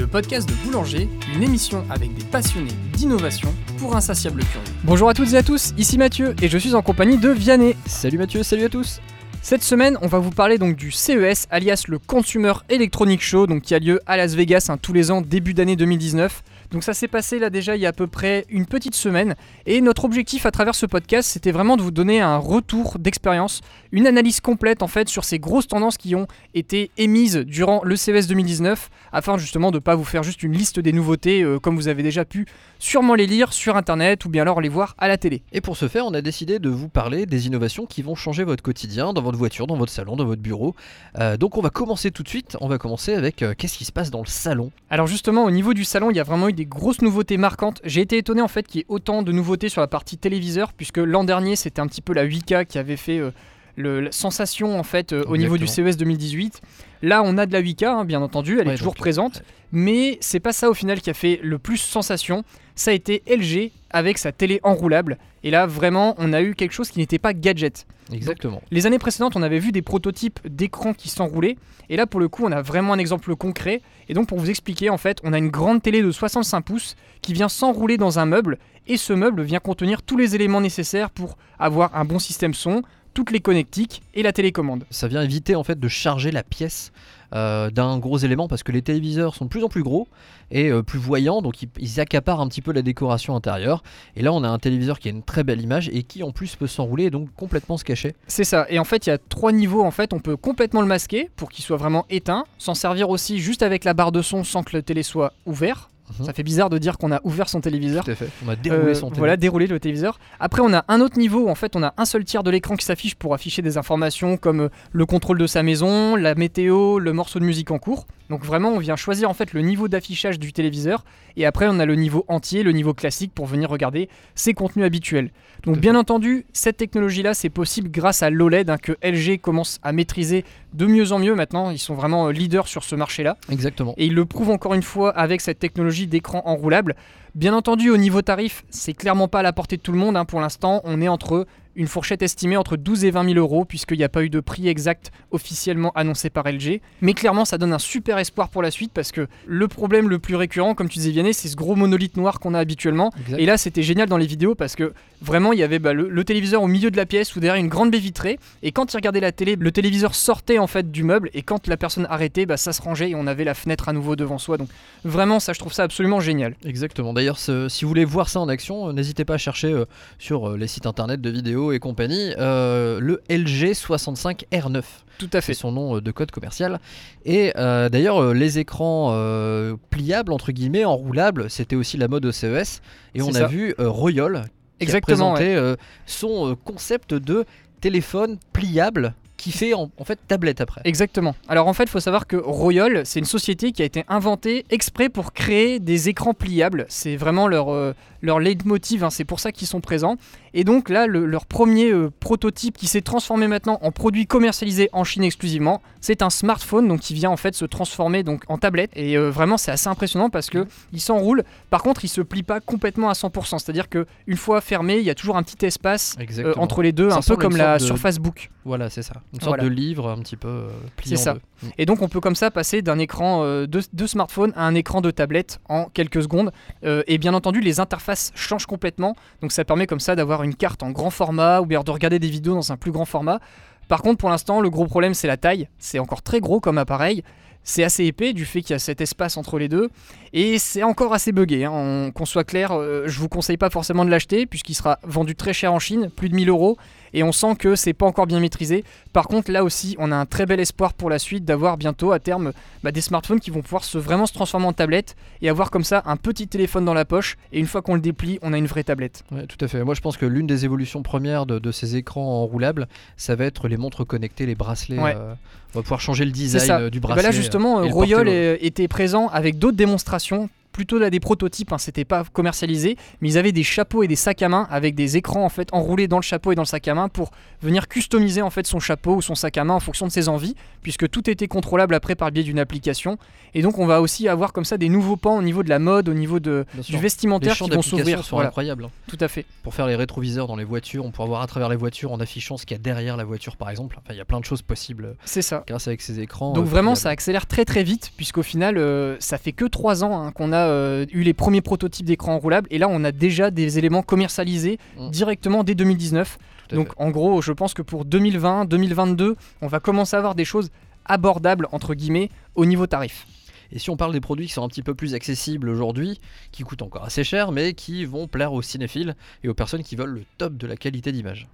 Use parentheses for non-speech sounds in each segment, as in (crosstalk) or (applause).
le podcast de Boulanger, une émission avec des passionnés d'innovation pour insatiables curieux. Bonjour à toutes et à tous, ici Mathieu et je suis en compagnie de Vianney. Salut Mathieu, salut à tous. Cette semaine, on va vous parler donc du CES, alias le Consumer Electronic Show, donc qui a lieu à Las Vegas hein, tous les ans début d'année 2019. Donc ça s'est passé là déjà il y a à peu près une petite semaine et notre objectif à travers ce podcast c'était vraiment de vous donner un retour d'expérience, une analyse complète en fait sur ces grosses tendances qui ont été émises durant le CES 2019 afin justement de ne pas vous faire juste une liste des nouveautés euh, comme vous avez déjà pu sûrement les lire sur internet ou bien alors les voir à la télé. Et pour ce faire, on a décidé de vous parler des innovations qui vont changer votre quotidien dans votre voiture, dans votre salon, dans votre bureau. Euh, donc on va commencer tout de suite, on va commencer avec euh, qu'est-ce qui se passe dans le salon? Alors justement au niveau du salon il y a vraiment eu des grosses nouveautés marquantes. J'ai été étonné en fait qu'il y ait autant de nouveautés sur la partie téléviseur, puisque l'an dernier c'était un petit peu la 8K qui avait fait euh, le, la sensation en fait euh, au niveau du CES 2018. Là on a de la 8K hein, bien entendu, elle Ouais, est toujours donc, présente, mais c'est pas ça au final qui a fait le plus sensation. Ça a été LG avec sa télé enroulable. Et là vraiment on a eu quelque chose qui n'était pas gadget. Exactement. Les années précédentes, on avait vu des prototypes d'écrans qui s'enroulaient. Et là, pour le coup, on a vraiment un exemple concret. Et donc, pour vous expliquer, en fait, on a une grande télé de 65 pouces qui vient s'enrouler dans un meuble. Et ce meuble vient contenir tous les éléments nécessaires pour avoir un bon système son, toutes les connectiques et la télécommande. Ça vient éviter en fait de charger la pièce euh, d'un gros élément parce que les téléviseurs sont de plus en plus gros et euh, plus voyants, donc ils, ils accaparent un petit peu la décoration intérieure. Et là, on a un téléviseur qui a une très belle image et qui en plus peut s'enrouler et donc complètement se cacher. C'est ça. Et en fait, il y a trois niveaux. En fait, on peut complètement le masquer pour qu'il soit vraiment éteint, s'en servir aussi juste avec la barre de son sans que le télé soit ouvert. Mhm. Ça fait bizarre de dire qu'on a ouvert son téléviseur. Tout à fait. On a déroulé Euh, son téléviseur. Voilà, dérouler le téléviseur. Après, on a un autre niveau. En fait, on a un seul tiers de l'écran qui s'affiche pour afficher des informations comme euh, le contrôle de sa maison, la météo, le morceau de musique en cours. Donc vraiment, on vient choisir en fait le niveau d'affichage du téléviseur. Et après, on a le niveau entier, le niveau classique pour venir regarder ses contenus habituels. Donc bien entendu, cette technologie-là, c'est possible grâce à l'OLED hein, que LG commence à maîtriser de mieux en mieux maintenant. Ils sont vraiment euh, leaders sur ce marché-là. Exactement. Et il le prouve encore une fois avec cette technologie d'écran enroulable. Bien entendu, au niveau tarif, c'est clairement pas à la portée de tout le monde. hein. Pour l'instant, on est entre une fourchette estimée entre 12 et 20 000 euros, puisqu'il n'y a pas eu de prix exact officiellement annoncé par LG. Mais clairement, ça donne un super espoir pour la suite, parce que le problème le plus récurrent, comme tu disais, Vianney, c'est ce gros monolithe noir qu'on a habituellement. Exact. Et là, c'était génial dans les vidéos parce que vraiment, il y avait bah, le, le téléviseur au milieu de la pièce ou derrière une grande baie vitrée. Et quand il regardait la télé, le téléviseur sortait en fait du meuble. Et quand la personne arrêtait, bah, ça se rangeait et on avait la fenêtre à nouveau devant soi. Donc vraiment, ça, je trouve ça absolument génial. Exactement. D'ailleurs, si vous voulez voir ça en action, euh, n'hésitez pas à chercher euh, sur euh, les sites internet de vidéos et compagnie euh, le LG 65R9. Tout à fait. son nom euh, de code commercial. Et euh, d'ailleurs, les écrans euh, pliables, entre guillemets, enroulables, c'était aussi la mode au CES. Et on a vu Royol qui Exactement, a présenté son concept de téléphone pliable qui fait en, en fait tablette après. Exactement. Alors en fait, il faut savoir que Royol, c'est une société qui a été inventée exprès pour créer des écrans pliables. C'est vraiment leur, euh, leur leitmotiv, hein, c'est pour ça qu'ils sont présents. Et donc là, le- leur premier euh, prototype qui s'est transformé maintenant en produit commercialisé en Chine exclusivement, c'est un smartphone donc qui vient en fait se transformer donc en tablette. Et euh, vraiment, c'est assez impressionnant parce que il s'enroule. Par contre, il se plie pas complètement à 100%. C'est-à-dire que une fois fermé, il y a toujours un petit espace euh, entre les deux, Ça un peu comme la de- Surface Book. Voilà, c'est ça. Une sorte Voilà. de livre un petit peu plié C'est ça. deux. Mm. Et donc on peut comme ça passer d'un écran de, de smartphone à un écran de tablette en quelques secondes. Et bien entendu, les interfaces changent complètement. Donc ça permet comme ça d'avoir une carte en grand format ou bien de regarder des vidéos dans un plus grand format. Par contre, pour l'instant, le gros problème c'est la taille. C'est encore très gros comme appareil. C'est assez épais du fait qu'il y a cet espace entre les deux. Et c'est encore assez buggé. hein. On- Qu'on soit clair, euh, je vous conseille pas forcément de l'acheter puisqu'il sera vendu très cher en Chine, plus de 1000 euros. Et on sent que c'est pas encore bien maîtrisé. Par contre, là aussi, on a un très bel espoir pour la suite d'avoir bientôt à terme bah, des smartphones qui vont pouvoir se vraiment se transformer en tablette et avoir comme ça un petit téléphone dans la poche. Et une fois qu'on le déplie, on a une vraie tablette. Ouais, tout à fait. Moi, je pense que l'une des évolutions premières de, de ces écrans enroulables, ça va être les montres connectées, les bracelets. Ouais. euh, on va pouvoir changer le design euh, du bah bracelet. là, justement, euh, le Royol était présent avec d'autres démonstrations plutôt là des prototypes, hein, c'était pas commercialisé, mais ils avaient des chapeaux et des sacs à main avec des écrans en fait enroulés dans le chapeau et dans le sac à main pour venir customiser en fait son chapeau ou son sac à main en fonction de ses envies, puisque tout était contrôlable après par le biais d'une application. Et donc on va aussi avoir comme ça des nouveaux pans au niveau de la mode, au niveau de, du vestimentaire qui vont s'ouvrir. sont Voilà, incroyables. hein. tout à fait. Pour faire les rétroviseurs dans les voitures, on pourra voir à travers les voitures en affichant ce qu'il y a derrière la voiture, par exemple. Enfin, il y a plein de choses possibles C'est ça. grâce avec ces écrans. Donc euh, vraiment, ça accélère très très vite, puisqu'au final, euh, ça fait que 3 ans hein, qu'on a euh, eu les premiers prototypes d'écran enroulable, et là, on a déjà des éléments commercialisés Mm. directement dès 2019. Tout à Donc fait. en gros, je pense que pour 2020, 2022, on va commencer à avoir des choses abordables entre guillemets au niveau tarif. Et si on parle des produits qui sont un petit peu plus accessibles aujourd'hui, qui coûtent encore assez cher, mais qui vont plaire aux cinéphiles et aux personnes qui veulent le top de la qualité d'image.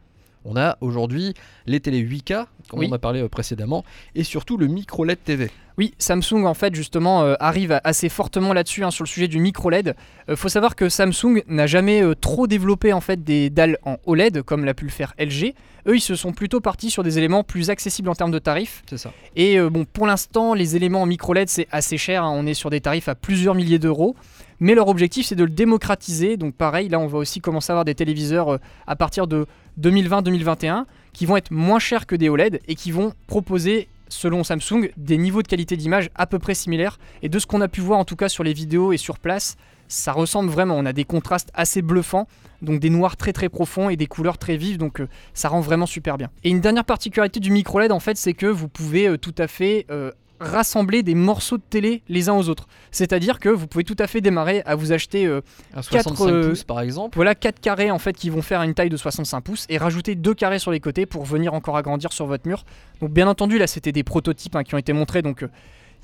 On a aujourd'hui les télé 8K, comme Oui. on a parlé euh, précédemment, et surtout le micro LED TV. Oui, Samsung en fait justement euh, arrive assez fortement là-dessus hein, sur le sujet du micro LED. Euh, faut savoir que Samsung n'a jamais euh, trop développé en fait des dalles en OLED comme l'a pu le faire LG. Eux, ils se sont plutôt partis sur des éléments plus accessibles en termes de tarifs. C'est ça. Et bon, pour l'instant, les éléments en micro LED c'est assez cher. hein, on est sur des tarifs à plusieurs milliers d'euros. Mais leur objectif c'est de le démocratiser. Donc pareil, là on va aussi commencer à avoir des téléviseurs à partir de 2020-2021 qui vont être moins chers que des OLED et qui vont proposer selon Samsung des niveaux de qualité d'image à peu près similaires. Et de ce qu'on a pu voir en tout cas sur les vidéos et sur place, ça ressemble vraiment. On a des contrastes assez bluffants, donc des noirs très très profonds et des couleurs très vives, donc euh, ça rend vraiment super bien. Et une dernière particularité du micro LED en fait, c'est que vous pouvez euh, tout à fait euh, rassembler des morceaux de télé les uns aux autres. C'est-à-dire que vous pouvez tout à fait démarrer à vous acheter euh, Un Quatre, 65 euh, pouces par exemple. voilà 4 carrés en fait qui vont faire une taille de 65 pouces et rajouter deux carrés sur les côtés pour venir encore agrandir sur votre mur. Donc bien entendu là c'était des prototypes hein, qui ont été montrés donc euh,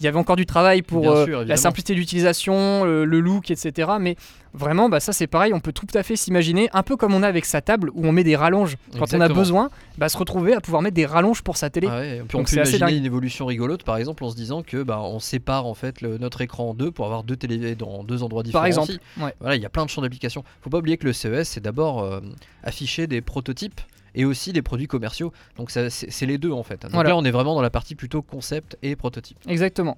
il y avait encore du travail pour euh, la simplicité d'utilisation, le, le look, etc. Mais vraiment, bah, ça c'est pareil, on peut tout à fait s'imaginer, un peu comme on a avec sa table où on met des rallonges quand on a besoin, bah, se retrouver à pouvoir mettre des rallonges pour sa télé. Ah ouais, puis on peut assez imaginer une évolution rigolote, par exemple, en se disant que bah, on sépare en fait le- notre écran en deux pour avoir deux télé dans deux endroits différents. Par exemple. Ouais. Voilà, il y a plein de champs d'application. Faut pas oublier que le CES, c'est d'abord euh, afficher des prototypes et aussi des produits commerciaux. Donc c'est c'est les deux en fait. Donc Voilà. là, on est vraiment dans la partie plutôt concept et prototype. Exactement.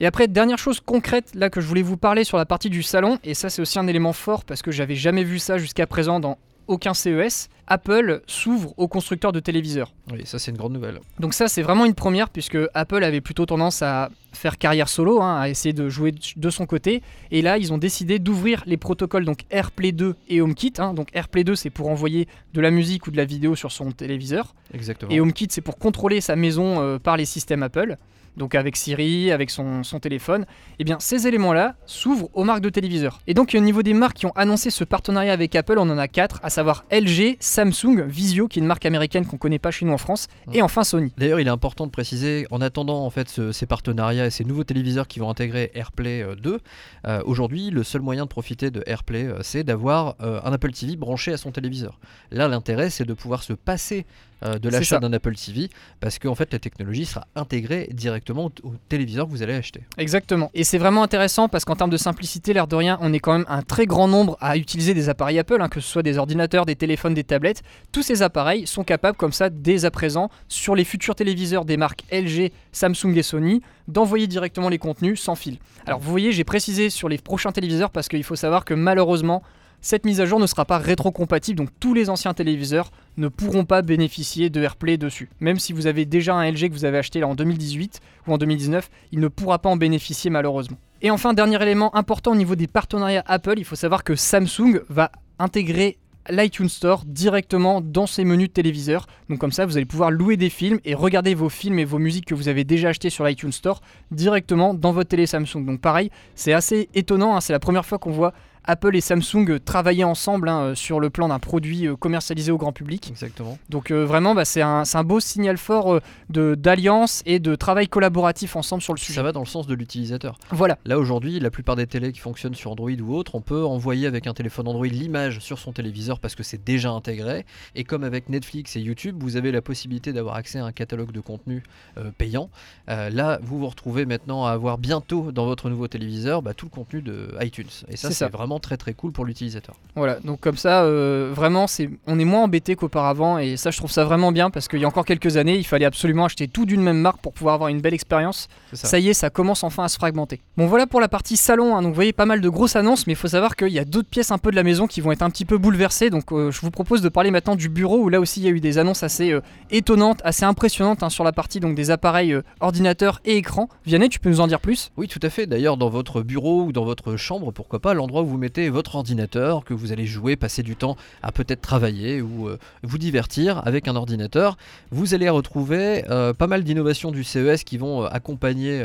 Et après, dernière chose concrète là que je voulais vous parler sur la partie du salon, et ça c'est aussi un élément fort parce que j'avais jamais vu ça jusqu'à présent dans aucun CES, Apple s'ouvre aux constructeurs de téléviseurs. Oui, ça c'est une grande nouvelle. Donc ça c'est vraiment une première puisque Apple avait plutôt tendance à faire carrière solo, hein, à essayer de jouer de son côté. Et là ils ont décidé d'ouvrir les protocoles donc AirPlay 2 et HomeKit. hein. Donc AirPlay 2 c'est pour envoyer de la musique ou de la vidéo sur son téléviseur. Exactement. Et HomeKit, c'est pour contrôler sa maison euh, par les systèmes Apple, donc avec Siri, avec son, son téléphone. Et bien, ces éléments-là s'ouvrent aux marques de téléviseurs. Et donc, au niveau des marques qui ont annoncé ce partenariat avec Apple, on en a quatre, à savoir LG, Samsung, Vizio, qui est une marque américaine qu'on connaît pas chez nous en France, et enfin Sony. D'ailleurs, il est important de préciser, en attendant en fait ce- ces partenariats et ces nouveaux téléviseurs qui vont intégrer AirPlay euh, 2, euh, aujourd'hui, le seul moyen de profiter de AirPlay, euh, c'est d'avoir euh, un Apple TV branché à son téléviseur. Là, l'intérêt, c'est de pouvoir se passer euh, de l'achat d'un Apple TV, parce qu'en fait, la technologie sera intégrée directement au, au téléviseur que vous allez acheter. Exactement. Et c'est vraiment intéressant parce qu'en termes de simplicité, l'air de rien, on est quand même un très grand nombre à utiliser des appareils Apple, hein, que ce soit des ordinateurs, des téléphones, des tablettes. Tous ces appareils sont capables, comme ça, dès à présent, sur les futurs téléviseurs des marques LG, Samsung et Sony, d'envoyer directement les contenus sans fil. Alors vous voyez, j'ai précisé sur les prochains téléviseurs parce qu'il faut savoir que malheureusement, cette mise à jour ne sera pas rétrocompatible, donc tous les anciens téléviseurs ne pourront pas bénéficier de AirPlay dessus. Même si vous avez déjà un LG que vous avez acheté en 2018 ou en 2019, il ne pourra pas en bénéficier malheureusement. Et enfin, dernier élément important au niveau des partenariats Apple, il faut savoir que Samsung va intégrer l'iTunes Store directement dans ses menus de téléviseur. Donc comme ça, vous allez pouvoir louer des films et regarder vos films et vos musiques que vous avez déjà achetés sur l'iTunes Store directement dans votre télé Samsung. Donc pareil, c'est assez étonnant, hein, c'est la première fois qu'on voit Apple et Samsung euh, travailler ensemble hein, euh, sur le plan d'un produit euh, commercialisé au grand public. Exactement. Donc euh, vraiment, bah, c'est un, beau signal fort de- d'alliance et de travail collaboratif ensemble sur le sujet. Ça va dans le sens de l'utilisateur. Voilà, Là aujourd'hui, la plupart des télés qui fonctionnent sur Android ou autre, on peut envoyer avec un téléphone Android l'image sur son téléviseur parce que c'est déjà intégré. Et comme avec Netflix et YouTube, vous avez la possibilité d'avoir accès à un catalogue de contenu euh, payant. Euh, là, vous vous retrouvez maintenant à avoir bientôt dans votre nouveau téléviseur bah, tout le contenu de iTunes. Et ça, C'est vraiment vraiment très très cool pour l'utilisateur. Voilà, donc comme ça, euh, vraiment, c'est, on est moins embêté qu'auparavant, et ça, je trouve ça vraiment bien parce qu'il y a encore quelques années, il fallait absolument acheter tout d'une même marque pour pouvoir avoir une belle expérience. Ça. y est, ça commence enfin à se fragmenter. Bon, voilà pour la partie salon. hein. Donc, vous voyez pas mal de grosses annonces, mais il faut savoir qu'il y a d'autres pièces un peu de la maison qui vont être un petit peu bouleversées. Donc, euh, je vous propose de parler maintenant du bureau où là aussi il y a eu des annonces assez euh, étonnantes, assez impressionnantes hein, sur la partie donc des appareils ordinateurs et écrans. Vianney, tu peux nous en dire plus? Oui, tout à fait. D'ailleurs, dans votre bureau ou dans votre chambre, pourquoi pas, l'endroit où vous votre ordinateur, que vous allez jouer, passer du temps à peut-être travailler ou euh, vous divertir avec un ordinateur, vous allez retrouver euh, pas mal d'innovations du CES qui vont euh, accompagner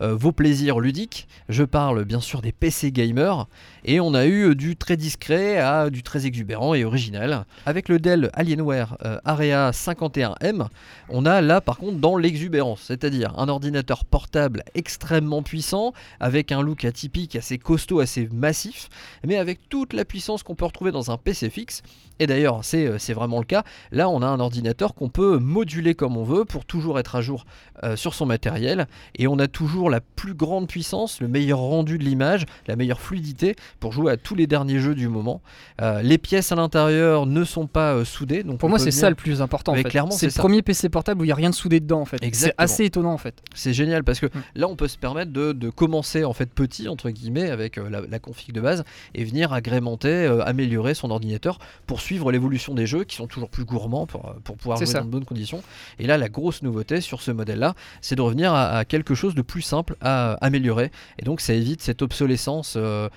vos plaisirs ludiques. Je parle bien sûr des PC gamers. Et on a eu euh, du très discret à du très exubérant et original. Avec le Dell Alienware euh, Area 51M, on a là par contre dans l'exubérance, c'est-à-dire un ordinateur portable extrêmement puissant, avec un look atypique assez costaud, assez massif, mais avec toute la puissance qu'on peut retrouver dans un PC fixe. Et d'ailleurs, c'est euh, c'est vraiment le cas. Là, on a un ordinateur qu'on peut moduler comme on veut pour toujours être à jour sur son matériel. Et on a toujours la plus grande puissance, le meilleur rendu de l'image, la meilleure fluidité pour jouer à tous les derniers jeux du moment. Euh, les pièces à l'intérieur ne sont pas euh, soudées. Donc Pour moi, c'est venir- ça le plus important. en Mais fait. clairement, c'est le ça. premier PC portable où il n'y a rien de soudé dedans en fait. C'est assez étonnant en fait. C'est génial parce que Mm. là on peut se permettre de, de commencer en fait petit entre guillemets avec euh, la, la config de base et venir agrémenter, améliorer son ordinateur pour suivre l'évolution des jeux qui sont toujours plus gourmands pour, pour pouvoir jouer ça. dans de bonnes conditions. Et là la grosse nouveauté sur ce modèle là c'est de revenir à, à quelque chose de plus simple à améliorer et donc ça évite cette obsolescence euh,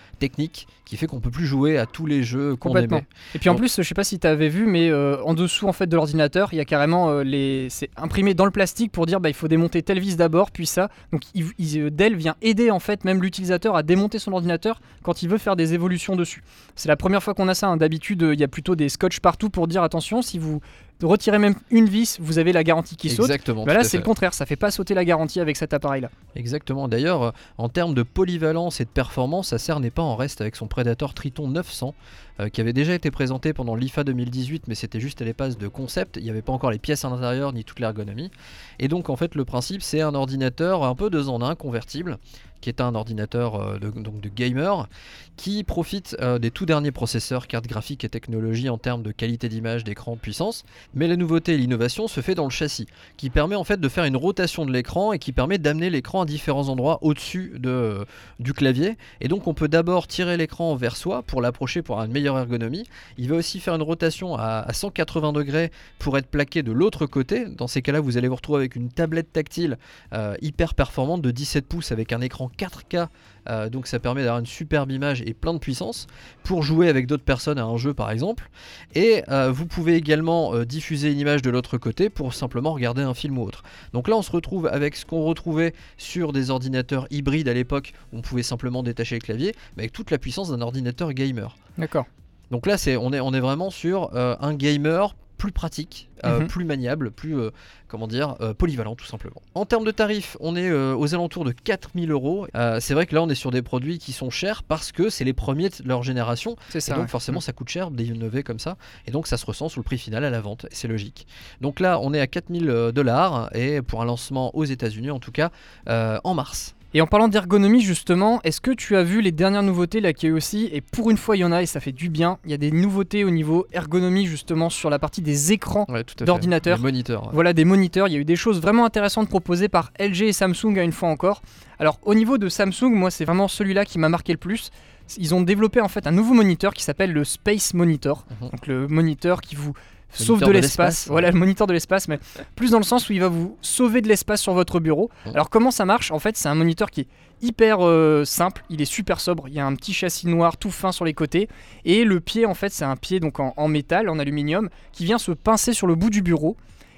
technique qui fait qu'on peut plus jouer à tous les jeux qu'on Complètement. aimait. Et puis en Donc- plus, je sais pas si tu avais vu, mais euh, en dessous en fait de l'ordinateur, il y a carrément euh, les, c'est imprimé dans le plastique pour dire bah il faut démonter telle vis d'abord, puis ça. Donc il- il- euh, Dell vient aider en fait même l'utilisateur à démonter son ordinateur quand il veut faire des évolutions dessus. C'est la première fois qu'on a ça. hein. D'habitude, il y a plutôt des scotch partout pour dire attention si vous retirez même une vis, vous avez la garantie qui saute. Exactement. Bah là, c'est le contraire, ça fait pas sauter la garantie avec cet appareil-là. Exactement. D'ailleurs, en termes de polyvalence et de performance, Acer n'est pas en reste avec son Predator Triton 900, euh, qui avait déjà été présenté pendant l'IFA 2018, mais c'était juste à l'épaisse de concept. Il n'y avait pas encore les pièces à l'intérieur ni toute l'ergonomie. Et donc, en fait, le principe, c'est un ordinateur un peu deux en un, convertible, qui est un ordinateur euh, de, donc de gamer, qui profite euh, des tout derniers processeurs, cartes graphiques et technologies en termes de qualité d'image, d'écran, de puissance. Mais la nouveauté et l'innovation se fait dans le châssis qui permet en fait de faire une rotation de l'écran et qui permet d'amener l'écran à différents endroits au-dessus de, du clavier. Et donc on peut d'abord tirer l'écran vers soi pour l'approcher pour avoir une ergonomie. Il va aussi faire une rotation à, à 180 degrés pour être plaqué de l'autre côté. Dans ces cas-là, vous allez vous retrouver avec une tablette tactile euh, hyper performante de 17 pouces avec un écran 4K. Euh, donc ça permet d'avoir une superbe image et plein de puissance pour jouer avec d'autres personnes à un jeu par exemple. Et euh, vous pouvez également diffuser une image de l'autre côté pour simplement regarder un film ou autre. Donc là, on se retrouve avec ce qu'on retrouvait sur des ordinateurs hybrides à l'époque, où on pouvait simplement détacher le clavier, mais avec toute la puissance d'un ordinateur gamer. D'accord. Donc là, c'est, on, est, on est vraiment sur euh, un gamer plus pratique, euh, Mhm. plus maniable, plus euh, comment dire, euh, polyvalent tout simplement. En termes de tarifs, on est aux alentours de 4000 euros. C'est vrai que là, on est sur des produits qui sont chers parce que c'est les premiers de leur génération. C'est Et ça. donc ouais. forcément ça coûte cher d'innover comme ça et donc ça se ressent sur le prix final à la vente et c'est logique. Donc là on est à 4000 dollars et pour un lancement aux États-Unis en tout cas en mars. Et en parlant d'ergonomie justement, est-ce que tu as vu les dernières nouveautés là qu'il y a eu aussi Et pour une fois il y en a et ça fait du bien. Il y a des nouveautés au niveau ergonomie justement sur la partie des écrans. Ouais. D'ordinateur. Moniteurs. ouais. Voilà des moniteurs, il y a eu des choses vraiment intéressantes proposées par LG et Samsung à une fois encore. Alors au niveau de Samsung, moi c'est vraiment celui-là qui m'a marqué le plus. Ils ont développé en fait un nouveau moniteur qui s'appelle le Space Monitor. Mhm. Donc le moniteur qui vous sauve de l'espace. Voilà le moniteur de l'espace, mais plus dans le sens où il va vous sauver de l'espace sur votre bureau. Mhm. Alors comment ça marche? En fait c'est un moniteur qui est hyper euh, simple, il est super sobre, il y a un petit châssis noir tout fin sur les côtés et le pied en fait c'est un pied donc en, en métal, en aluminium qui vient se pincer sur le bout du bureau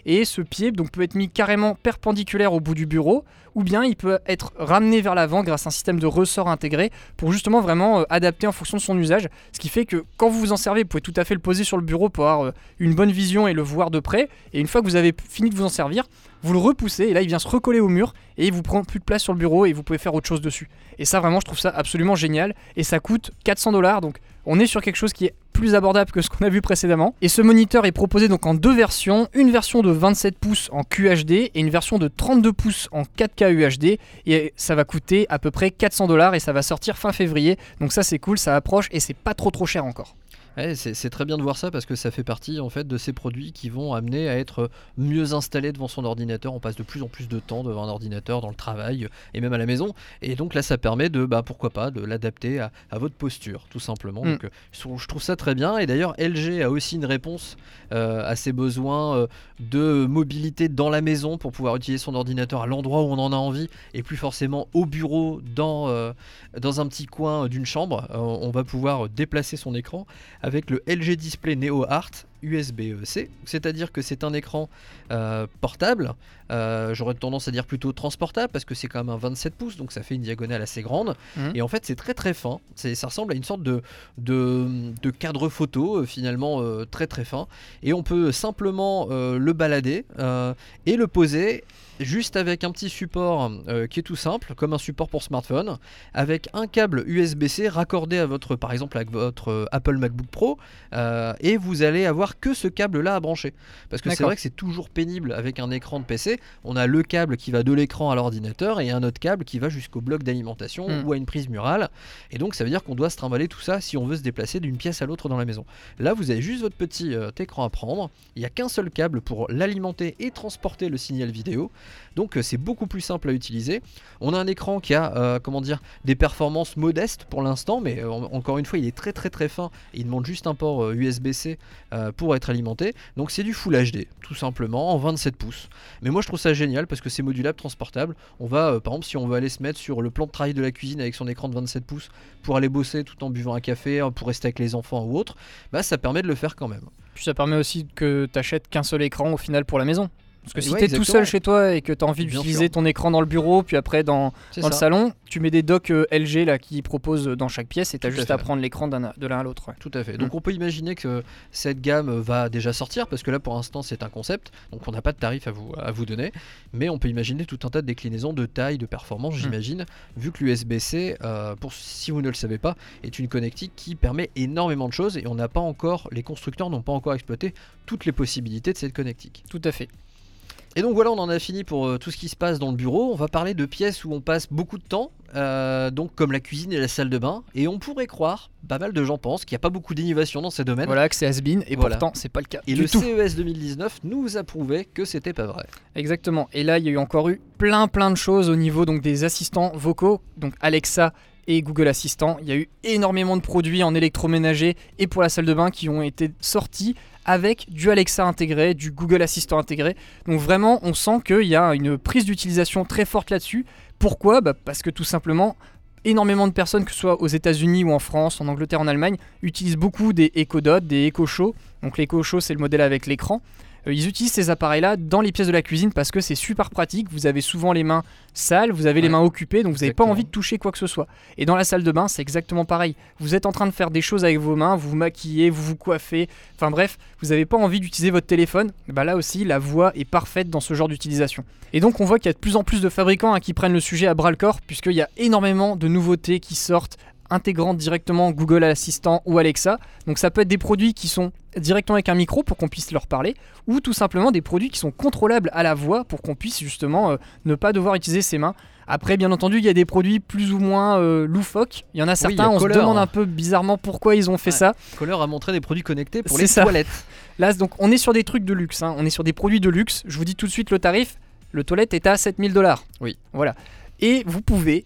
et ce pied peut être mis carrément perpendiculaire au bout du bureau ou bien il peut être ramené vers l'avant grâce à un système de ressort intégré pour justement vraiment euh, adapter en fonction de son usage. Ce qui fait que quand vous vous en servez vous pouvez tout à fait le poser sur le bureau pour avoir euh, une bonne vision et le voir de près. Et une fois que vous avez fini de vous en servir vous le repoussez et là il vient se recoller au mur et il vous prend plus de place sur le bureau et vous pouvez faire autre chose dessus. Et ça vraiment je trouve ça absolument génial. Et ça coûte 400 dollars donc on est sur quelque chose qui est plus abordable que ce qu'on a vu précédemment. Et ce moniteur est proposé donc en deux versions, une version de 27 pouces en QHD et une version de 32 pouces en 4K UHD. Et ça va coûter à peu près 400 dollars et ça va sortir fin février. Donc ça c'est cool, ça approche et c'est pas trop trop cher encore. Ouais, c'est très bien de voir ça parce que ça fait partie en fait de ces produits qui vont amener à être mieux installés devant son ordinateur. On passe de plus en plus de temps devant un ordinateur dans le travail et même à la maison. Et donc là, ça permet de, bah, pourquoi pas, de l'adapter à, à votre posture, tout simplement. Mm. Donc euh, je trouve, ça très bien. Et d'ailleurs, LG a aussi une réponse euh, à ses besoins euh, de mobilité dans la maison pour pouvoir utiliser son ordinateur à l'endroit où on en a envie et plus forcément au bureau dans, euh, dans un petit coin d'une chambre. Euh, on va pouvoir déplacer son écran avec le LG Display Neo Art USB-C, c'est-à-dire que c'est un écran euh, portable, euh, j'aurais tendance à dire plutôt transportable parce que c'est quand même un 27 pouces, donc ça fait une diagonale assez grande, Mhm. et en fait c'est très très fin, ça ressemble à une sorte de, de, de cadre photo euh, finalement très très fin, et on peut simplement le balader et le poser juste avec un petit support euh, qui est tout simple, comme un support pour smartphone, avec un câble USB-C raccordé à votre, par exemple, avec votre euh, Apple MacBook Pro, euh, et vous allez avoir que ce câble-là à brancher. Parce que c'est vrai que c'est toujours pénible avec un écran de PC. On a le câble qui va de l'écran à l'ordinateur et un autre câble qui va jusqu'au bloc d'alimentation Mm. ou à une prise murale. Et donc ça veut dire qu'on doit se trimballer tout ça si on veut se déplacer d'une pièce à l'autre dans la maison. Là, vous avez juste votre petit écran à prendre. Il n'y a qu'un seul câble pour l'alimenter et transporter le signal vidéo. Donc euh, c'est beaucoup plus simple à utiliser. On a un écran qui a euh, comment dire des performances modestes pour l'instant, mais euh, en- encore une fois, il est très très très fin. Il demande juste un port USB-C pour être alimenté. Donc c'est du Full HD, tout simplement, en 27 pouces. Mais moi je trouve ça génial parce que c'est modulable, transportable. On va, par exemple, si on veut aller se mettre sur le plan de travail de la cuisine avec son écran de 27 pouces pour aller bosser tout en buvant un café, euh, pour rester avec les enfants ou autre, bah ça permet de le faire quand même. Puis ça permet aussi que tu achètes qu'un seul écran au final pour la maison. Parce que si Ouais, tu es tout seul chez toi et que tu as envie d'utiliser ton écran dans le bureau, puis après dans, le salon, tu mets des docks euh, LG là qui proposent dans chaque pièce et tu as Tout à juste à prendre l'écran de l'un à l'autre. ouais. Tout à fait. Donc on peut imaginer que cette gamme va déjà sortir parce que là pour l'instant c'est un concept, donc on n'a pas de tarif à vous, à vous donner, mais on peut imaginer tout un tas de déclinaisons de taille, de performance, j'imagine, vu que l'USB-C, euh, pour si vous ne le savez pas, est une connectique qui permet énormément de choses et on n'a pas encore, les constructeurs n'ont pas encore exploité toutes les possibilités de cette connectique. Tout à fait. Et donc voilà, on en a fini pour euh, tout ce qui se passe dans le bureau. On va parler de pièces où on passe beaucoup de temps, euh, donc comme la cuisine et la salle de bain. Et on pourrait croire, pas mal de gens pensent, qu'il n'y a pas beaucoup d'innovation dans ces domaines. Voilà que c'est has-been et Voilà. pourtant c'est pas le cas Et du le tout. CES 2019 nous a prouvé que c'était pas vrai. Exactement. Et là, il y a eu encore eu plein plein de choses au niveau donc des assistants vocaux, donc Alexa et Google Assistant. Il y a eu énormément de produits en électroménager et pour la salle de bain qui ont été sortis avec du Alexa intégré, du Google Assistant intégré. Donc vraiment, on sent qu'il y a une prise d'utilisation très forte là-dessus. Pourquoi? Bah, Parce que tout simplement, énormément de personnes, que ce soit aux États-Unis ou en France, en Angleterre, en Allemagne, utilisent beaucoup des Echo Dot, des Echo Show. Donc l'Echo Show, c'est le modèle avec l'écran. Euh, Ils utilisent ces appareils-là dans les pièces de la cuisine parce que c'est super pratique. Vous avez souvent les mains sales, vous avez les Ouais. mains occupées, donc vous n'avez pas envie de toucher quoi que ce soit. Et dans la salle de bain, c'est exactement pareil. Vous êtes en train de faire des choses avec vos mains, vous vous maquillez, vous vous coiffez, enfin bref, vous n'avez pas envie d'utiliser votre téléphone. Bah là aussi, la voix est parfaite dans ce genre d'utilisation. Et donc on voit qu'il y a de plus en plus de fabricants hein, qui prennent le sujet à bras le corps, puisqu'il y a énormément de nouveautés qui sortent intégrant directement Google Assistant ou Alexa. Donc ça peut être des produits qui sont directement avec un micro pour qu'on puisse leur parler, ou tout simplement des produits qui sont contrôlables à la voix pour qu'on puisse justement euh, ne pas devoir utiliser ses mains. Après, bien entendu, il y a des produits plus ou moins euh, loufoques. Il y en a certains, on se demande un peu bizarrement pourquoi ils ont fait Ouais. ça. Kohler a montré des produits connectés pour les ça. toilettes. (laughs) Là, donc, on est sur des trucs de luxe. hein. On est sur des produits de luxe. Je vous dis tout de suite le tarif. Le toilette est à 7000 dollars. Oui. Voilà. Et vous pouvez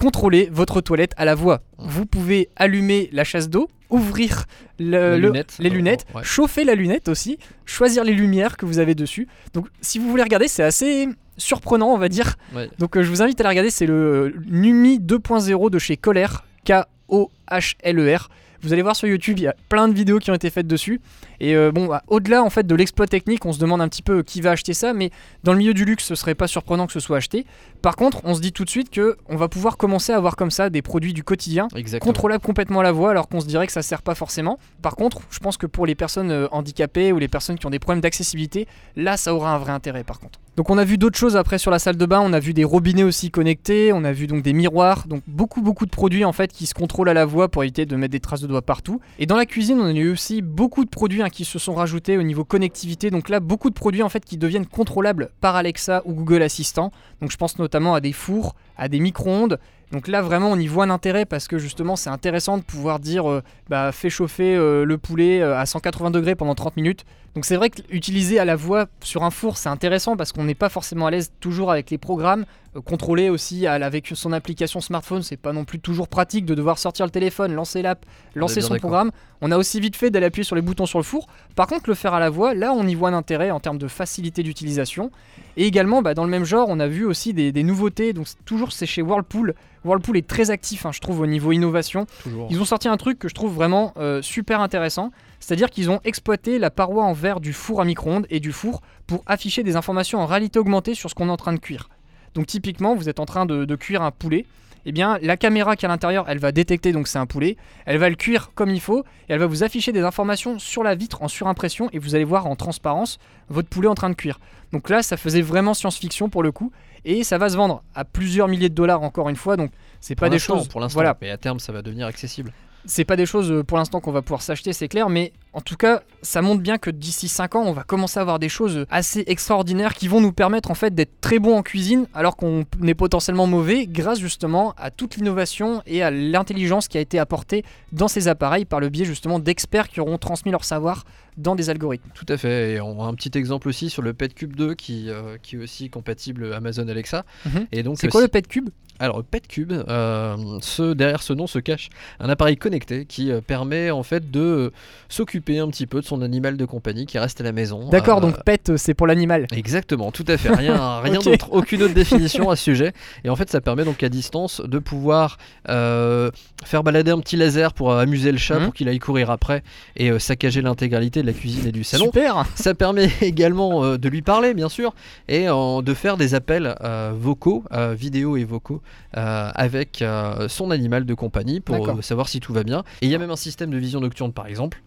contrôler votre toilette à la voix. Vous pouvez allumer la chasse d'eau, ouvrir le- le- les lunettes, oh, ouais. chauffer la lunette aussi, choisir les lumières que vous avez dessus. Donc, si vous voulez regarder, c'est assez surprenant, on va dire. Ouais. Donc, euh, je vous invite à la regarder. C'est le Numi 2.0 de chez Kohler, K-O-H-L-E-R. Vous allez voir sur YouTube, il y a plein de vidéos qui ont été faites dessus. Et euh, bon, bah, au-delà en fait de l'exploit technique, on se demande un petit peu qui va acheter ça, mais dans le milieu du luxe, ce serait pas surprenant que ce soit acheté. Par contre, on se dit tout de suite que on va pouvoir commencer à avoir comme ça des produits du quotidien Exactement. contrôlables complètement à la voix, alors qu'on se dirait que ça sert pas forcément. Par contre, je pense que pour les personnes euh, handicapées ou les personnes qui ont des problèmes d'accessibilité, là, ça aura un vrai intérêt. Par contre. Donc on a vu d'autres choses après sur la salle de bain, on a vu des robinets aussi connectés, on a vu donc des miroirs, donc beaucoup beaucoup de produits en fait qui se contrôlent à la voix pour éviter de mettre des traces de doigts partout. Et dans la cuisine, on a eu aussi beaucoup de produits hein, qui se sont rajoutés au niveau connectivité. Donc là, beaucoup de produits en fait qui deviennent contrôlables par Alexa ou Google Assistant. Donc je pense notamment à des fours, à des micro-ondes donc là vraiment on y voit un intérêt parce que justement c'est intéressant de pouvoir dire euh, bah fais chauffer euh, le poulet euh, à 180 degrés pendant 30 minutes. Donc c'est vrai qu'utiliser à la voix sur un four c'est intéressant parce qu'on n'est pas forcément à l'aise toujours avec les programmes. contrôler aussi avec son application smartphone c'est pas non plus toujours pratique de devoir sortir le téléphone, lancer l'app, lancer son programme. On a aussi vite fait d'aller appuyer sur les boutons sur le four. Par contre le faire à la voix là on y voit un intérêt en termes de facilité d'utilisation. Et également bah, dans le même genre on a vu aussi des, des nouveautés. Donc toujours c'est chez Whirlpool Whirlpool est très actif, hein, je trouve, au niveau innovation. Ils ont sorti un truc que je trouve vraiment euh, super intéressant. C'est-à-dire qu'ils ont exploité la paroi en verre du four à micro-ondes et du four pour afficher des informations en réalité augmentée sur ce qu'on est en train de cuire. Donc typiquement, vous êtes en train de, cuire un poulet. Eh bien, la caméra qui est à l'intérieur, elle va détecter donc c'est un poulet, elle va le cuire comme il faut et elle va vous afficher des informations sur la vitre en surimpression et vous allez voir en transparence votre poulet en train de cuire. Donc là, ça faisait vraiment science-fiction pour le coup et ça va se vendre à plusieurs milliers de dollars encore une fois. Donc c'est pas des choses pour l'instant, voilà. mais à terme ça va devenir accessible. C'est pas des choses euh, pour l'instant qu'on va pouvoir s'acheter, c'est clair, mais en tout cas, ça montre bien que d'ici 5 ans, on va commencer à avoir des choses assez extraordinaires qui vont nous permettre en fait d'être très bons en cuisine alors qu'on est potentiellement mauvais grâce justement à toute l'innovation et à l'intelligence qui a été apportée dans ces appareils par le biais justement d'experts qui auront transmis leur savoir dans des algorithmes. Tout à fait. Et on a un petit exemple aussi sur le PetCube 2 qui, euh, qui est aussi compatible Amazon Alexa. Mhm. Et donc c'est quoi le PetCube alors PetCube, euh, ce, derrière ce nom se cache un appareil connecté qui euh, permet en fait de s'occuper un petit peu de son animal de compagnie qui reste à la maison. D'accord, donc pet c'est pour l'animal. Exactement, tout à fait. Rien, (laughs) rien d'autre, aucune autre définition à ce sujet. Et en fait, ça permet donc à distance de pouvoir faire balader un petit laser pour amuser le chat mhm. pour qu'il aille courir après et saccager l'intégralité de la cuisine et du salon. Super Ça permet (laughs) également euh, de lui parler, bien sûr, et de faire des appels euh, vocaux, euh, vidéo et vocaux, avec son animal de compagnie pour savoir si tout va bien. Et il y a même un système de vision nocturne, par exemple.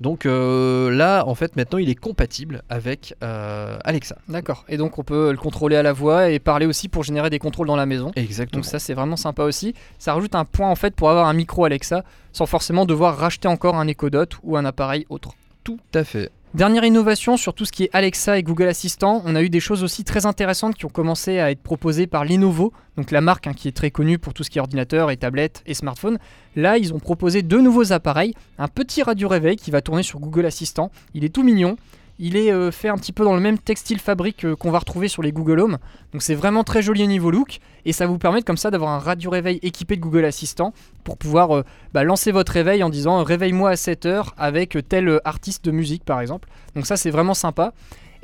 Donc là, en fait, maintenant, il est compatible avec Alexa. D'accord. Et donc, on peut le contrôler à la voix et parler aussi pour générer des contrôles dans la maison. Exactement. Donc ça, c'est vraiment sympa aussi. Ça rajoute un point, en fait, pour avoir un micro Alexa sans forcément devoir racheter encore un Echo Dot ou un appareil autre. Tout à fait. Dernière innovation sur tout ce qui est Alexa et Google Assistant, on a eu des choses aussi très intéressantes qui ont commencé à être proposées par Lenovo, donc la marque hein, qui est très connue pour tout ce qui est ordinateur et tablette et smartphone. Là, ils ont proposé deux nouveaux appareils, un petit radio réveil qui va tourner sur Google Assistant. Il est tout mignon, il est euh, fait un petit peu dans le même textile fabrique euh, qu'on va retrouver sur les Google Home. Donc c'est vraiment très joli au niveau look. Et ça vous permet comme ça d'avoir un radio réveil équipé de Google Assistant pour pouvoir euh, bah, lancer votre réveil en disant réveille-moi à 7h avec tel artiste de musique par exemple. Donc ça c'est vraiment sympa.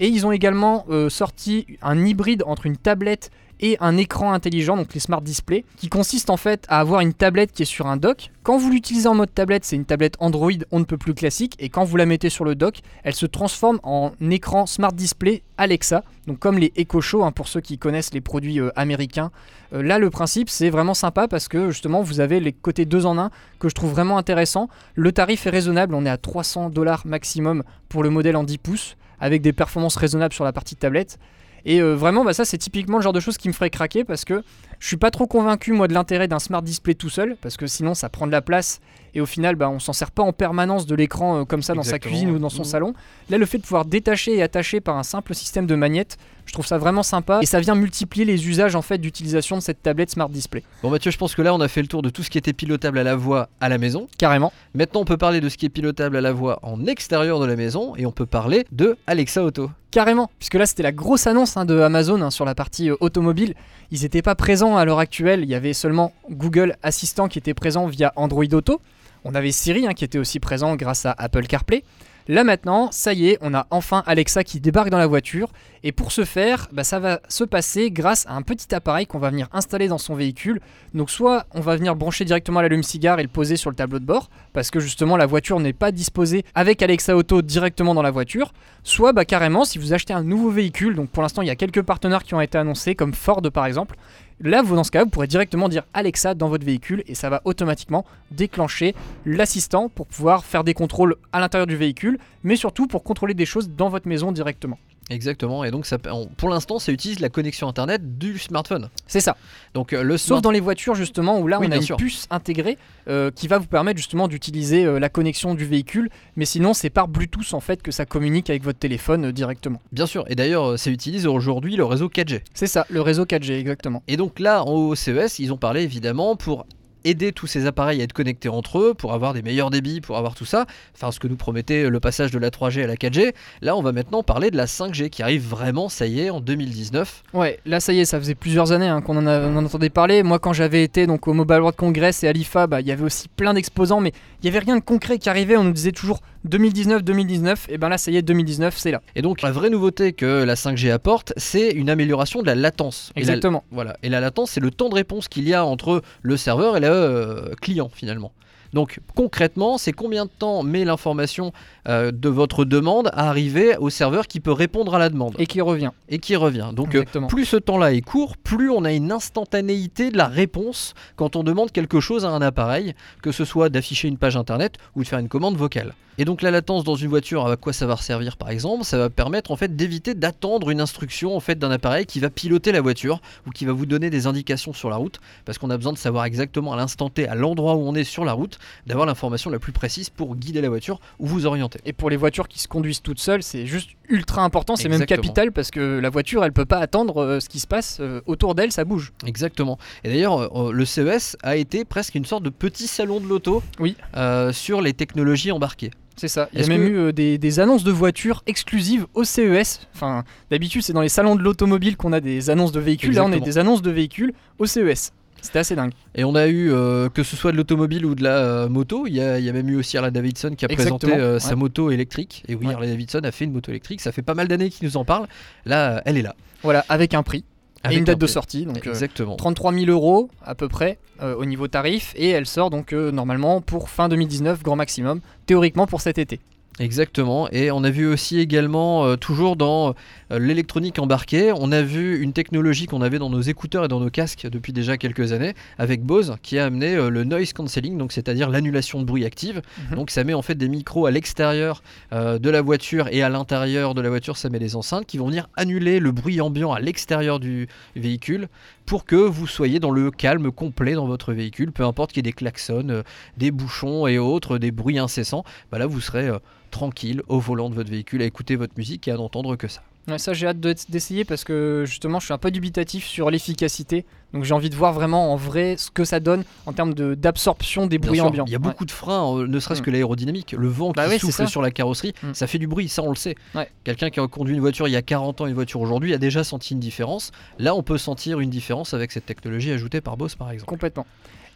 Et ils ont également sorti un hybride entre une tablette et un écran intelligent, donc les smart displays, qui consiste en fait à avoir une tablette qui est sur un dock. Quand vous l'utilisez en mode tablette, c'est une tablette Android on ne peut plus classique, et quand vous la mettez sur le dock, elle se transforme en écran smart display Alexa, donc comme les Echo Show hein, pour ceux qui connaissent les produits euh, américains. Euh, là, le principe c'est vraiment sympa parce que justement vous avez les côtés 2 en 1 que je trouve vraiment intéressant. Le tarif est raisonnable, on est à 300 dollars maximum pour le modèle en 10 pouces avec des performances raisonnables sur la partie tablette. Et euh, vraiment, bah, ça, c'est typiquement le genre de choses qui me ferait craquer parce que je suis pas trop convaincu, moi, de l'intérêt d'un smart display tout seul parce que sinon, ça prend de la place et au final, bah, on s'en sert pas en permanence de l'écran euh, comme ça dans sa cuisine ou dans son mmh. salon. Là, le fait de pouvoir détacher et attacher par un simple système de magnette, je trouve ça vraiment sympa et ça vient multiplier les usages en fait d'utilisation de cette tablette Smart Display. Bon Mathieu, je pense que là on a fait le tour de tout ce qui était pilotable à la voix à la maison. Carrément. Maintenant on peut parler de ce qui est pilotable à la voix en extérieur de la maison et on peut parler de Alexa Auto. Carrément, puisque là c'était la grosse annonce hein, de Amazon hein, sur la partie euh, automobile. Ils n'étaient pas présents à l'heure actuelle, il y avait seulement Google Assistant qui était présent via Android Auto. On avait Siri hein, qui était aussi présent grâce à Apple CarPlay. Là maintenant, ça y est, on a enfin Alexa qui débarque dans la voiture. Et pour ce faire, bah, ça va se passer grâce à un petit appareil qu'on va venir installer dans son véhicule. Donc soit on va venir brancher directement l'allume-cigare et le poser sur le tableau de bord, parce que justement la voiture n'est pas disposée avec Alexa Auto directement dans la voiture. Soit bah, carrément, si vous achetez un nouveau véhicule, donc pour l'instant il y a quelques partenaires qui ont été annoncés, comme Ford par exemple, Là, vous, dans ce cas, vous pourrez directement dire Alexa dans votre véhicule et ça va automatiquement déclencher l'assistant pour pouvoir faire des contrôles à l'intérieur du véhicule, mais surtout pour contrôler des choses dans votre maison directement. Exactement. Et donc, ça, on- pour l'instant, ça utilise la connexion internet du smartphone. C'est ça. Donc, euh, le Sauf smart- dans les voitures justement où là Oui, on a une sûr. puce intégrée euh, qui va vous permettre justement d'utiliser euh, la connexion du véhicule. Mais sinon c'est par Bluetooth en fait que ça communique avec votre téléphone directement. bien sûr. Et d'ailleurs, ça utilise aujourd'hui le réseau 4G. C'est ça, le réseau 4G exactement. Et donc là, au CES, ils ont parlé évidemment pour aider tous ces appareils à être connectés entre eux, pour avoir des meilleurs débits, pour avoir tout ça, enfin ce que nous promettait le passage de la 3G à la 4G. Là, on va maintenant parler de la 5G qui arrive vraiment, ça y est, en 2019. Ouais, là ça y est, ça faisait plusieurs années hein, qu'on en, entendait parler. Moi quand j'avais été donc au Mobile World Congress et à l'IFA, bah, il y avait aussi plein d'exposants, mais il y avait rien de concret qui arrivait. On nous disait toujours 2019, 2019. Et ben là ça y est, 2019 c'est là. Et donc la vraie nouveauté que la 5G apporte, c'est une amélioration de la latence. Et la- Exactement. Voilà. Et la latence, c'est le temps de réponse qu'il y a entre le serveur et le euh, client finalement. Donc concrètement, c'est combien de temps met l'information euh, de votre demande à arriver au serveur qui peut répondre à la demande Et qui revient. et qui revient. Donc euh, plus ce temps-là est court, plus on a une instantanéité de la réponse quand on demande quelque chose à un appareil, que ce soit d'afficher une page internet ou de faire une commande vocale. Et donc la latence dans une voiture, à quoi ça va servir par exemple? Ça va permettre en fait d'éviter d'attendre une instruction en fait d'un appareil qui va piloter la voiture ou qui va vous donner des indications sur la route, parce qu'on a besoin de savoir exactement à l'instant T, à l'endroit où on est sur la route, d'avoir l'information la plus précise pour guider la voiture ou vous orienter. Et pour les voitures qui se conduisent toutes seules, c'est juste ultra important, c'est même capital parce que la voiture elle peut pas attendre euh, ce qui se passe euh, autour d'elle, ça bouge. Exactement. Et d'ailleurs, euh, le CES a été presque une sorte de petit salon de l'auto Oui. euh, sur les technologies embarquées. C'est ça. Il y a même que- eu euh, des, des annonces de voitures exclusives au CES. Enfin, d'habitude, c'est dans les salons de l'automobile qu'on a des annonces de véhicules. Là, on a des annonces de véhicules au CES. C'était assez dingue. Et on a eu, euh, que ce soit de l'automobile ou de la euh, moto, il y, a, il y a même eu aussi Harley Davidson qui a Exactement, présenté euh, sa moto électrique. Et oui, Ouais. Harley Davidson a fait une moto électrique. Ça fait pas mal d'années qu'il nous en parle. Là, elle est là. Voilà, avec un prix Avec et une date un de sortie. Donc, Exactement. 33 000 euros à peu près au niveau tarif. Et elle sort donc normalement pour fin 2019, grand maximum, théoriquement pour cet été. Exactement. Et on a vu aussi également, euh, toujours dans euh, l'électronique embarquée, on a vu une technologie qu'on avait dans nos écouteurs et dans nos casques depuis déjà quelques années, avec Bose, qui a amené euh, le noise cancelling, donc c'est-à-dire l'annulation de bruit active. Mhm. Donc ça met en fait des micros à l'extérieur de la voiture et à l'intérieur de la voiture, ça met des enceintes qui vont venir annuler le bruit ambiant à l'extérieur du véhicule pour que vous soyez dans le calme complet dans votre véhicule, peu importe qu'il y ait des klaxons, euh, des bouchons et autres, des bruits incessants, bah là vous serez euh, tranquille au volant de votre véhicule à écouter votre musique et à n'entendre que ça. Ouais, ça j'ai hâte de- d'essayer parce que justement je suis un peu dubitatif sur l'efficacité. Donc j'ai envie de voir vraiment en vrai ce que ça donne en termes de- d'absorption des bruits ambiants. Il y a Ouais. beaucoup de freins, euh, ne serait-ce Mm. que l'aérodynamique, le vent Bah qui c'est souffle sur la carrosserie, Mm. ça fait du bruit, ça on le sait. Ouais. Quelqu'un qui a conduit une voiture il y a 40 ans, une voiture aujourd'hui, a déjà senti une différence. Là, on peut sentir une différence avec cette technologie ajoutée par Bose par exemple. Complètement.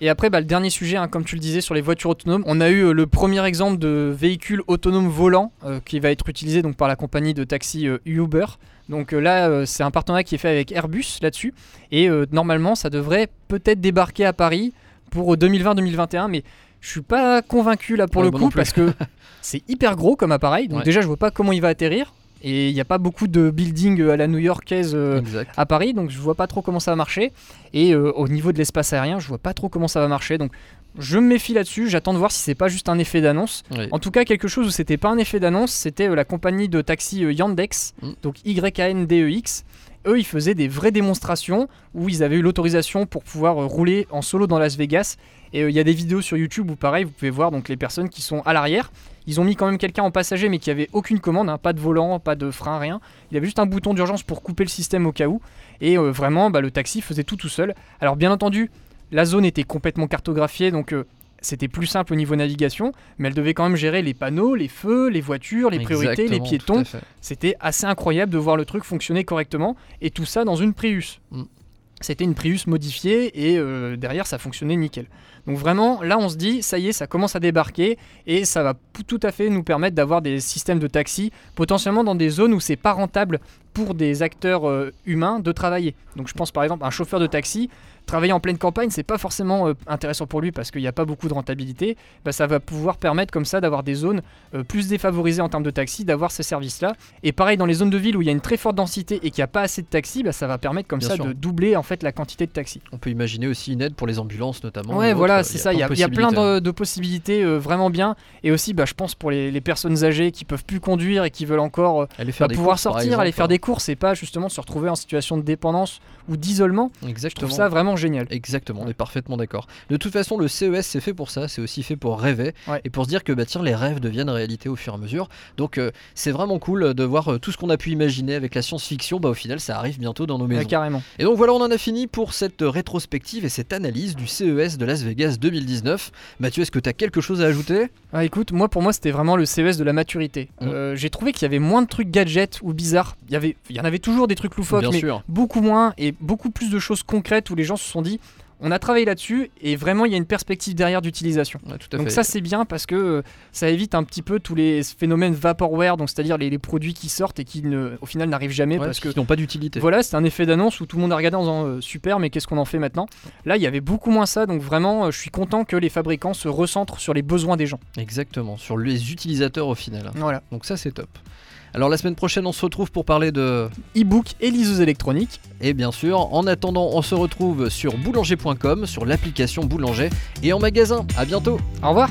Et après, bah, le dernier sujet, hein, comme tu le disais, sur les voitures autonomes, on a eu euh, le premier exemple de véhicule autonome volant euh, qui va être utilisé donc, par la compagnie de taxi euh, Uber. Donc euh, là, c'est un partenariat qui est fait avec Airbus là-dessus. Et normalement, ça devrait peut-être débarquer à Paris pour euh, 2020-2021. Mais je suis pas convaincu là pour Ouais, le coup parce que (laughs) c'est hyper gros comme appareil. Donc Ouais. déjà, je vois pas comment il va atterrir. Et il n'y a pas beaucoup de buildings euh, à la new-yorkaise euh, à Paris, donc je vois pas trop comment ça va marcher. Et euh, au niveau de l'espace aérien, je vois pas trop comment ça va marcher. Donc je me méfie là-dessus. J'attends de voir si c'est pas juste un effet d'annonce. Oui. En tout cas, quelque chose où c'était pas un effet d'annonce, c'était euh, la compagnie de taxi Yandex, Mm. donc Y-A-N-D-E-X. Eux, ils faisaient des vraies démonstrations où ils avaient eu l'autorisation pour pouvoir rouler en solo dans Las Vegas. Et euh, il y a des vidéos sur YouTube où, pareil, vous pouvez voir donc les personnes qui sont à l'arrière. Ils ont mis quand même quelqu'un en passager, mais qui avait aucune commande, hein, pas de volant, pas de frein, rien. Il y avait juste un bouton d'urgence pour couper le système au cas où. Et euh, vraiment, bah, le taxi faisait tout tout seul. Alors, bien entendu, la zone était complètement cartographiée, donc euh, c'était plus simple au niveau navigation, mais elle devait quand même gérer les panneaux, les feux, les voitures, les priorités, les Exactement, piétons. C'était assez incroyable de voir le truc fonctionner correctement, et tout ça dans une Prius. Mm. C'était une Prius modifiée, et euh, derrière ça fonctionnait nickel. Donc vraiment, là on se dit, ça y est, ça commence à débarquer, et ça va tout à fait nous permettre d'avoir des systèmes de taxi, potentiellement dans des zones où c'est pas rentable pour des acteurs euh, humains de travailler. Donc je pense par exemple à un chauffeur de taxi travailler en pleine campagne, c'est pas forcément euh, intéressant pour lui parce qu'il n'y a pas beaucoup de rentabilité. Bah, ça va pouvoir permettre comme ça d'avoir des zones euh, plus défavorisées en termes de taxis, d'avoir ces services-là. Et pareil, dans les zones de ville où il y a une très forte densité et qu'il n'y a pas assez de taxis, bah, ça va permettre comme Bien ça sûr. de doubler en fait la quantité de taxis. On peut imaginer aussi une aide pour les ambulances notamment. Ouais, ou voilà, c'est ça. Il y, a- y plein de, de possibilités euh, vraiment bien. Et aussi, bah, je pense pour les, les personnes âgées qui peuvent plus conduire et qui veulent encore Aller faire bah, des pouvoir sortir, aller faire des courses et pas justement se retrouver en situation de dépendance ou d'isolement. Je Exactement. trouve ça vraiment génial. Exactement, on est parfaitement d'accord. De toute façon, le CES c'est fait pour ça, c'est aussi fait pour rêver Ouais. et pour se dire que bah tiens, les rêves deviennent réalité au fur et à mesure. Donc euh, c'est vraiment cool de voir euh, tout ce qu'on a pu imaginer avec la science-fiction. Bah au final, ça arrive bientôt dans nos Ouais, maisons. carrément. Et donc voilà, on en a fini pour cette euh, rétrospective et cette analyse du CES de Las Vegas 2019. Mathieu, est-ce que tu as quelque chose à ajouter? Ah, écoute, moi pour moi c'était vraiment le CES de la maturité. Mm. Euh, J'ai trouvé qu'il y avait moins de trucs gadgets ou bizarres. Il y avait, il y en avait toujours des trucs loufoques, Bien mais sûr. beaucoup moins et beaucoup plus de choses concrètes où les gens se sont dit, on a travaillé là-dessus et vraiment il y a une perspective derrière d'utilisation. Ouais, Donc fait. ça c'est bien parce que euh, ça évite un petit peu tous les phénomènes vaporware, donc c'est-à-dire les, les produits qui sortent et qui ne, au final n'arrivent jamais Ouais, parce que qui n'ont pas d'utilité. voilà, c'était un effet d'annonce où tout le monde a regardé en disant euh, super, mais qu'est-ce qu'on en fait maintenant? Là, il y avait beaucoup moins ça, donc vraiment, euh, je suis content que les fabricants se recentrent sur les besoins des gens. Exactement, sur les utilisateurs au final. Voilà. Donc ça c'est top. Alors la semaine prochaine, on se retrouve pour parler de E-book et liseuse électronique. Et bien sûr, en attendant, on se retrouve sur boulanger.com, sur l'application Boulanger et en magasin. À bientôt Au revoir